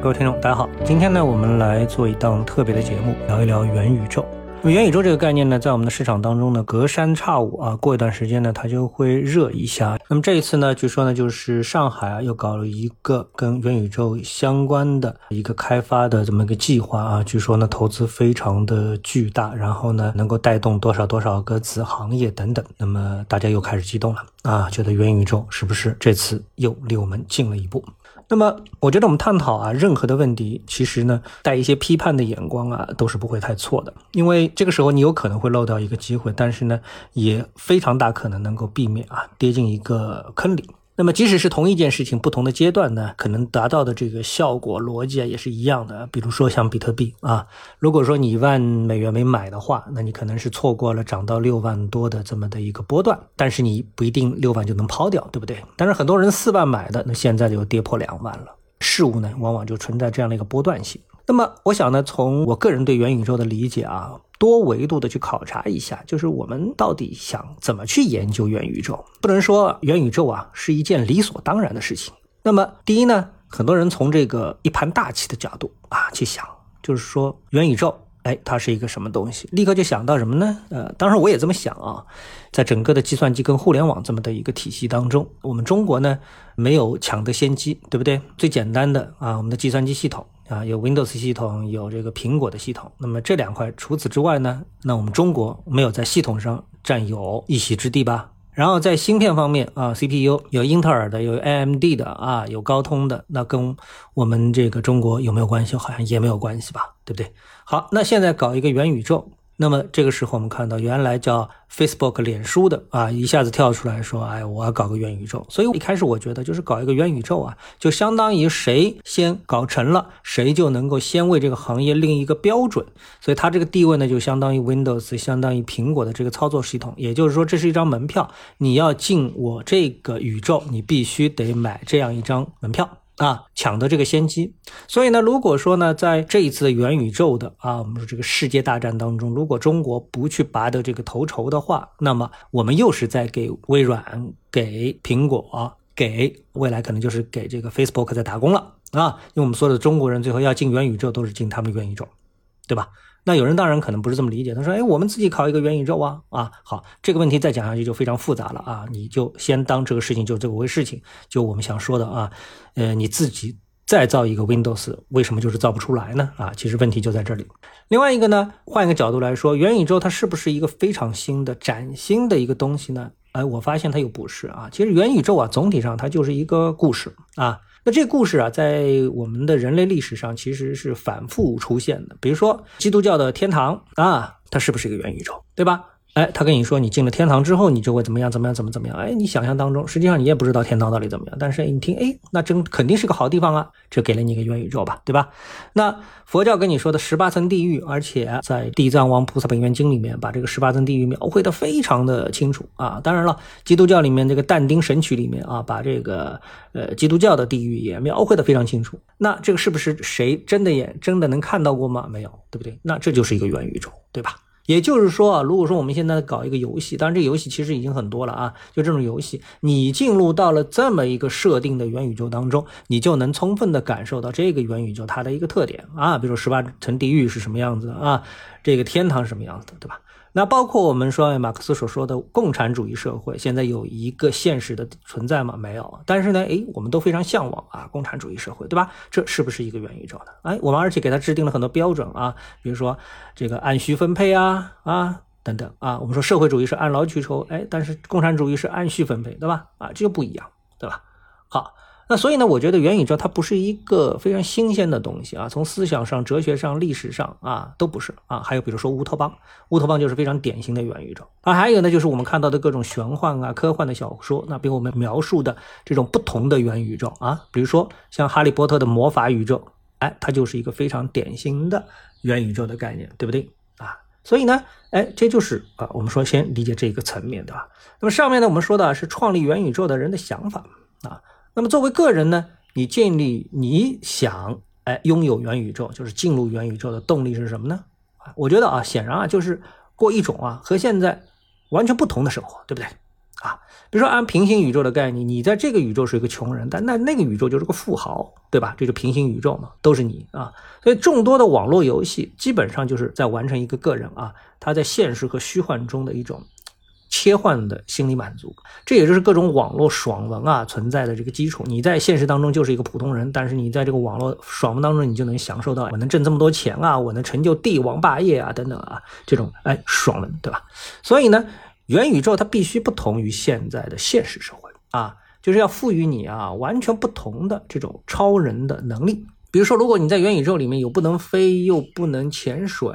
各位听众，大家好。今天呢，我们来做一档特别的节目，聊一聊元宇宙。那么元宇宙这个概念呢，在我们的市场当中呢，隔三差五啊，过一段时间呢，它就会热一下。那么这一次呢，据说呢，就是上海啊，又搞了一个跟元宇宙相关的一个开发的这么一个计划啊，据说呢，投资非常的巨大，然后呢，能够带动多少多少个子行业等等。那么大家又开始激动了啊，觉得元宇宙是不是这次又离我们近了一步？那么，我觉得我们探讨啊，任何的问题，其实呢，带一些批判的眼光啊，都是不会太错的。因为这个时候你有可能会漏掉一个机会，但是呢，也非常大可能能够避免啊，跌进一个坑里。那么，即使是同一件事情，不同的阶段呢，可能达到的这个效果逻辑啊，也是一样的。比如说像比特币啊，如果说你一万美元没买的话，那你可能是错过了涨到六万多的这么的一个波段，但是你不一定六万就能抛掉，对不对？但是很多人四万买的，那现在就跌破两万了。事物呢，往往就存在这样的一个波段性。那么，我想呢，从我个人对元宇宙的理解啊，多维度的去考察一下，就是我们到底想怎么去研究元宇宙？不能说元宇宙啊是一件理所当然的事情。那么，第一呢，很多人从这个一盘大棋的角度啊去想，就是说元宇宙。哎，它是一个什么东西？立刻就想到什么呢？呃，当然我也这么想啊，在整个的计算机跟互联网这么的一个体系当中，我们中国呢没有抢得先机，对不对？最简单的啊，我们的计算机系统啊，有 Windows 系统，有这个苹果的系统。那么这两块，除此之外呢，那我们中国没有在系统上占有一席之地吧？然后在芯片方面啊，CPU 有英特尔的，有 AMD 的啊，有高通的，那跟我们这个中国有没有关系？好像也没有关系吧，对不对？好，那现在搞一个元宇宙。那么这个时候，我们看到原来叫 Facebook 脸书的啊，一下子跳出来说：“哎，我要搞个元宇宙。”所以一开始我觉得就是搞一个元宇宙啊，就相当于谁先搞成了，谁就能够先为这个行业立一个标准。所以它这个地位呢，就相当于 Windows，相当于苹果的这个操作系统。也就是说，这是一张门票，你要进我这个宇宙，你必须得买这样一张门票。啊，抢得这个先机，所以呢，如果说呢，在这一次元宇宙的啊，我们说这个世界大战当中，如果中国不去拔得这个头筹的话，那么我们又是在给微软、给苹果、给未来可能就是给这个 Facebook 在打工了啊，因为我们所有的中国人最后要进元宇宙，都是进他们元宇宙，对吧？那有人当然可能不是这么理解，他说：“哎，我们自己考一个元宇宙啊啊，好，这个问题再讲下去就非常复杂了啊，你就先当这个事情就这么回事情，就我们想说的啊，呃，你自己再造一个 Windows，为什么就是造不出来呢？啊，其实问题就在这里。另外一个呢，换一个角度来说，元宇宙它是不是一个非常新的、崭新的一个东西呢？哎，我发现它又不是啊，其实元宇宙啊，总体上它就是一个故事啊。”那这故事啊，在我们的人类历史上其实是反复出现的。比如说，基督教的天堂啊，它是不是一个元宇宙，对吧？哎，他跟你说，你进了天堂之后，你就会怎么样，怎么样，怎么怎么样？哎，你想象当中，实际上你也不知道天堂到底怎么样。但是你听，哎，那真肯定是个好地方啊，这给了你一个元宇宙吧，对吧？那佛教跟你说的十八层地狱，而且在《地藏王菩萨本愿经》里面把这个十八层地狱描绘的非常的清楚啊。当然了，基督教里面这个但丁神曲里面啊，把这个呃基督教的地狱也描绘的非常清楚。那这个是不是谁真的眼真的能看到过吗？没有，对不对？那这就是一个元宇宙，对吧？也就是说啊，如果说我们现在搞一个游戏，当然这个游戏其实已经很多了啊，就这种游戏，你进入到了这么一个设定的元宇宙当中，你就能充分的感受到这个元宇宙它的一个特点啊，比如说十八层地狱是什么样子的啊，这个天堂是什么样子的，对吧？那包括我们说马克思所说的共产主义社会，现在有一个现实的存在吗？没有。但是呢，哎，我们都非常向往啊，共产主义社会，对吧？这是不是一个元宇宙呢？哎，我们而且给它制定了很多标准啊，比如说这个按需分配啊啊等等啊。我们说社会主义是按劳取酬，哎，但是共产主义是按需分配，对吧？啊，这就不一样，对吧？好。那所以呢，我觉得元宇宙它不是一个非常新鲜的东西啊，从思想上、哲学上、历史上啊都不是啊。还有比如说乌托邦，乌托邦就是非常典型的元宇宙啊。还有呢，就是我们看到的各种玄幻啊、科幻的小说，那比我们描述的这种不同的元宇宙啊，比如说像哈利波特的魔法宇宙，哎，它就是一个非常典型的元宇宙的概念，对不对啊？所以呢，哎，这就是啊，我们说先理解这个层面，对吧？那么上面呢，我们说的是创立元宇宙的人的想法啊。那么作为个人呢，你建立你想哎拥有元宇宙，就是进入元宇宙的动力是什么呢？啊，我觉得啊，显然啊，就是过一种啊和现在完全不同的生活，对不对？啊。比如说按平行宇宙的概念，你在这个宇宙是一个穷人，但那那个宇宙就是个富豪，对吧？这就平行宇宙嘛，都是你啊。所以众多的网络游戏基本上就是在完成一个个人啊，他在现实和虚幻中的一种。切换的心理满足，这也就是各种网络爽文啊存在的这个基础。你在现实当中就是一个普通人，但是你在这个网络爽文当中，你就能享受到我能挣这么多钱啊，我能成就帝王霸业啊等等啊这种哎爽文，对吧？所以呢，元宇宙它必须不同于现在的现实社会啊，就是要赋予你啊完全不同的这种超人的能力。比如说，如果你在元宇宙里面有不能飞又不能潜水，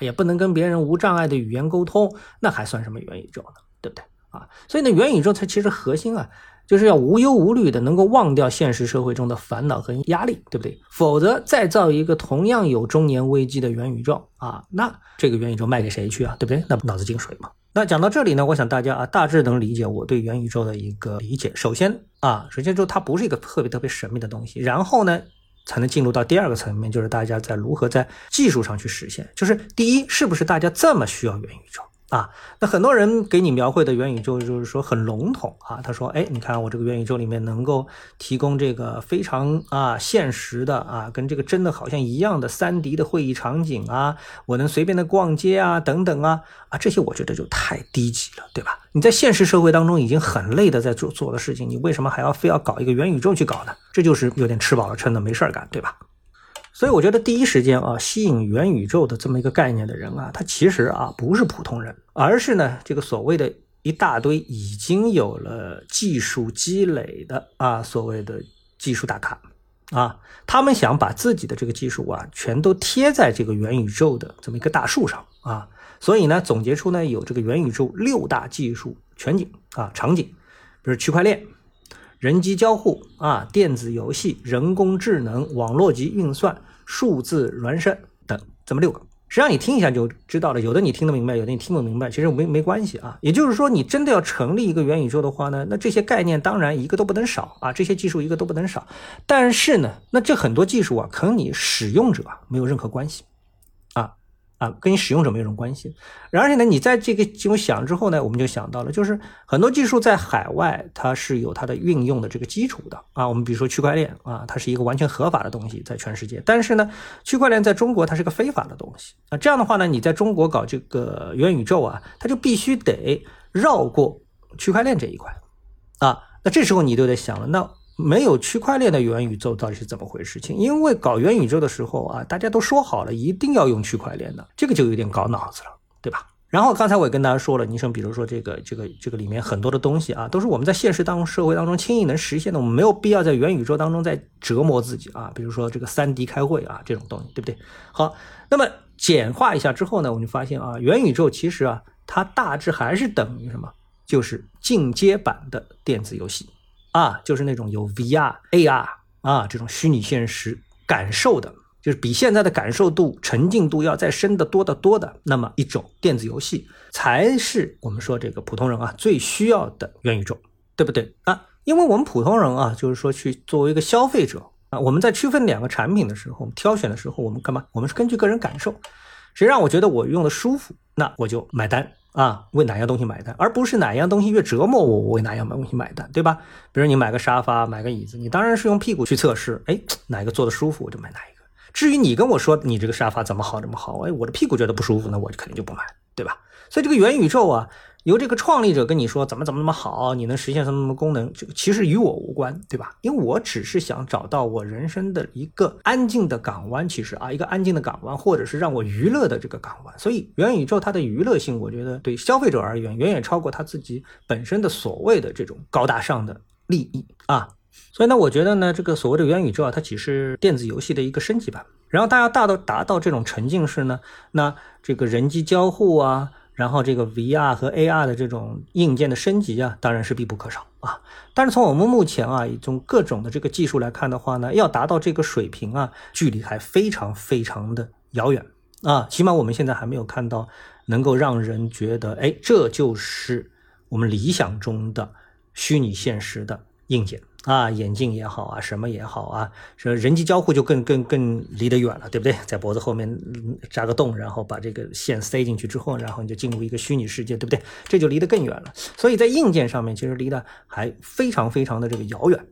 也不能跟别人无障碍的语言沟通，那还算什么元宇宙呢？对不对啊？所以呢，元宇宙它其实核心啊，就是要无忧无虑的，能够忘掉现实社会中的烦恼和压力，对不对？否则再造一个同样有中年危机的元宇宙啊，那这个元宇宙卖给谁去啊？对不对？那不脑子进水吗？那讲到这里呢，我想大家啊大致能理解我对元宇宙的一个理解。首先啊，首先就它不是一个特别特别神秘的东西，然后呢。才能进入到第二个层面，就是大家在如何在技术上去实现。就是第一，是不是大家这么需要元宇宙？啊，那很多人给你描绘的元宇宙就是说很笼统啊。他说，哎，你看我这个元宇宙里面能够提供这个非常啊现实的啊，跟这个真的好像一样的三 D 的会议场景啊，我能随便的逛街啊，等等啊啊，这些我觉得就太低级了，对吧？你在现实社会当中已经很累的在做做的事情，你为什么还要非要搞一个元宇宙去搞呢？这就是有点吃饱了撑的没事儿干，对吧？所以我觉得第一时间啊，吸引元宇宙的这么一个概念的人啊，他其实啊不是普通人，而是呢这个所谓的一大堆已经有了技术积累的啊所谓的技术大咖啊，他们想把自己的这个技术啊全都贴在这个元宇宙的这么一个大树上啊，所以呢总结出呢有这个元宇宙六大技术全景啊场景，比如区块链、人机交互啊、电子游戏、人工智能、网络级运算。数字孪生等这么六个，实际上你听一下就知道了。有的你听得明白，有的你听不明白，其实没没关系啊。也就是说，你真的要成立一个元宇宙的话呢，那这些概念当然一个都不能少啊，这些技术一个都不能少。但是呢，那这很多技术啊，可能你使用者没有任何关系。啊，跟你使用者没有什么关系。而且呢，你在这个这种想之后呢，我们就想到了，就是很多技术在海外它是有它的运用的这个基础的啊。我们比如说区块链啊，它是一个完全合法的东西，在全世界。但是呢，区块链在中国它是个非法的东西啊。这样的话呢，你在中国搞这个元宇宙啊，它就必须得绕过区块链这一块啊。那这时候你就得想了，那。没有区块链的元宇宙到底是怎么回事？情？因为搞元宇宙的时候啊，大家都说好了一定要用区块链的，这个就有点搞脑子了，对吧？然后刚才我也跟大家说了，你像比如说这个这个这个里面很多的东西啊，都是我们在现实当中社会当中轻易能实现的，我们没有必要在元宇宙当中再折磨自己啊。比如说这个三 D 开会啊这种东西，对不对？好，那么简化一下之后呢，我们就发现啊，元宇宙其实啊，它大致还是等于什么？就是进阶版的电子游戏。啊，就是那种有 VR、AR 啊这种虚拟现实感受的，就是比现在的感受度、沉浸度要再深得多得多的那么一种电子游戏，才是我们说这个普通人啊最需要的元宇宙，对不对啊？因为我们普通人啊，就是说去作为一个消费者啊，我们在区分两个产品的时候，挑选的时候，我们干嘛？我们是根据个人感受，谁让我觉得我用的舒服，那我就买单。啊，为哪样东西买单，而不是哪样东西越折磨我，我为哪样东西买单，对吧？比如你买个沙发，买个椅子，你当然是用屁股去测试，哎，哪一个坐的舒服，我就买哪一个。至于你跟我说你这个沙发怎么好怎么好，哎，我的屁股觉得不舒服，那我就肯定就不买，对吧？所以这个元宇宙啊。由这个创立者跟你说怎么怎么那么好，你能实现什么什么功能，这个其实与我无关，对吧？因为我只是想找到我人生的一个安静的港湾，其实啊，一个安静的港湾，或者是让我娱乐的这个港湾。所以元宇宙它的娱乐性，我觉得对消费者而言，远远超过他自己本身的所谓的这种高大上的利益啊。所以呢，我觉得呢，这个所谓的元宇宙啊，它只是电子游戏的一个升级版。然后大家大到达到这种沉浸式呢，那这个人机交互啊。然后这个 VR 和 AR 的这种硬件的升级啊，当然是必不可少啊。但是从我们目前啊，从各种的这个技术来看的话呢，要达到这个水平啊，距离还非常非常的遥远啊。起码我们现在还没有看到能够让人觉得，哎，这就是我们理想中的虚拟现实的硬件。啊，眼镜也好啊，什么也好啊，说人机交互就更更更离得远了，对不对？在脖子后面扎个洞，然后把这个线塞进去之后，然后你就进入一个虚拟世界，对不对？这就离得更远了。所以在硬件上面，其实离得还非常非常的这个遥远。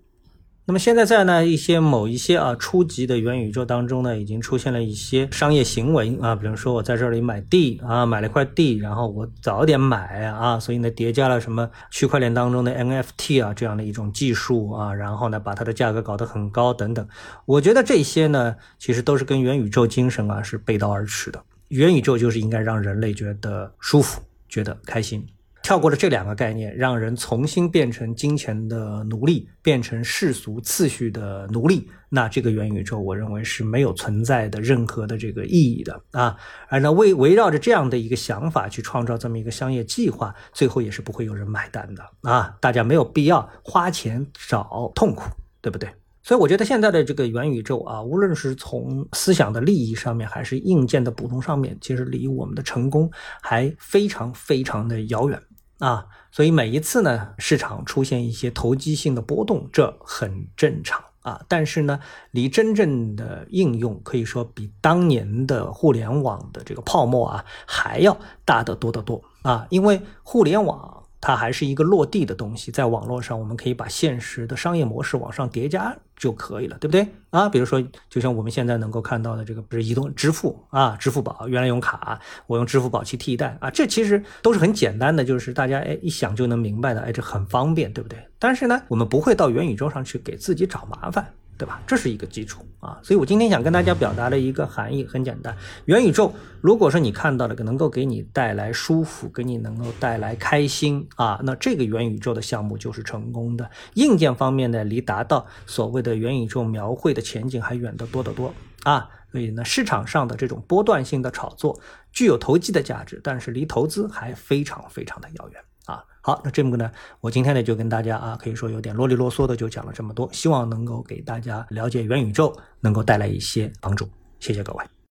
那么现在在呢一些某一些啊初级的元宇宙当中呢，已经出现了一些商业行为啊，比如说我在这里买地啊，买了块地，然后我早点买啊，所以呢叠加了什么区块链当中的 NFT 啊这样的一种技术啊，然后呢把它的价格搞得很高等等。我觉得这些呢其实都是跟元宇宙精神啊是背道而驰的。元宇宙就是应该让人类觉得舒服，觉得开心。跳过了这两个概念，让人重新变成金钱的奴隶，变成世俗次序的奴隶，那这个元宇宙，我认为是没有存在的任何的这个意义的啊。而呢，围围绕着这样的一个想法去创造这么一个商业计划，最后也是不会有人买单的啊。大家没有必要花钱找痛苦，对不对？所以我觉得现在的这个元宇宙啊，无论是从思想的利益上面，还是硬件的补充上面，其实离我们的成功还非常非常的遥远。啊，所以每一次呢，市场出现一些投机性的波动，这很正常啊。但是呢，离真正的应用可以说比当年的互联网的这个泡沫啊还要大得多得多啊，因为互联网。它还是一个落地的东西，在网络上，我们可以把现实的商业模式往上叠加就可以了，对不对啊？比如说，就像我们现在能够看到的这个，不是移动支付啊，支付宝原来用卡，我用支付宝去替代啊，这其实都是很简单的，就是大家哎一想就能明白的，哎，这很方便，对不对？但是呢，我们不会到元宇宙上去给自己找麻烦。对吧？这是一个基础啊，所以我今天想跟大家表达的一个含义很简单：元宇宙，如果说你看到了能够给你带来舒服，给你能够带来开心啊，那这个元宇宙的项目就是成功的。硬件方面呢，离达到所谓的元宇宙描绘的前景还远得多得多啊。所以呢，市场上的这种波段性的炒作具有投机的价值，但是离投资还非常非常的遥远。啊好，那这么个呢，我今天呢就跟大家啊，可以说有点啰里啰嗦的就讲了这么多，希望能够给大家了解元宇宙能够带来一些帮助，谢谢各位。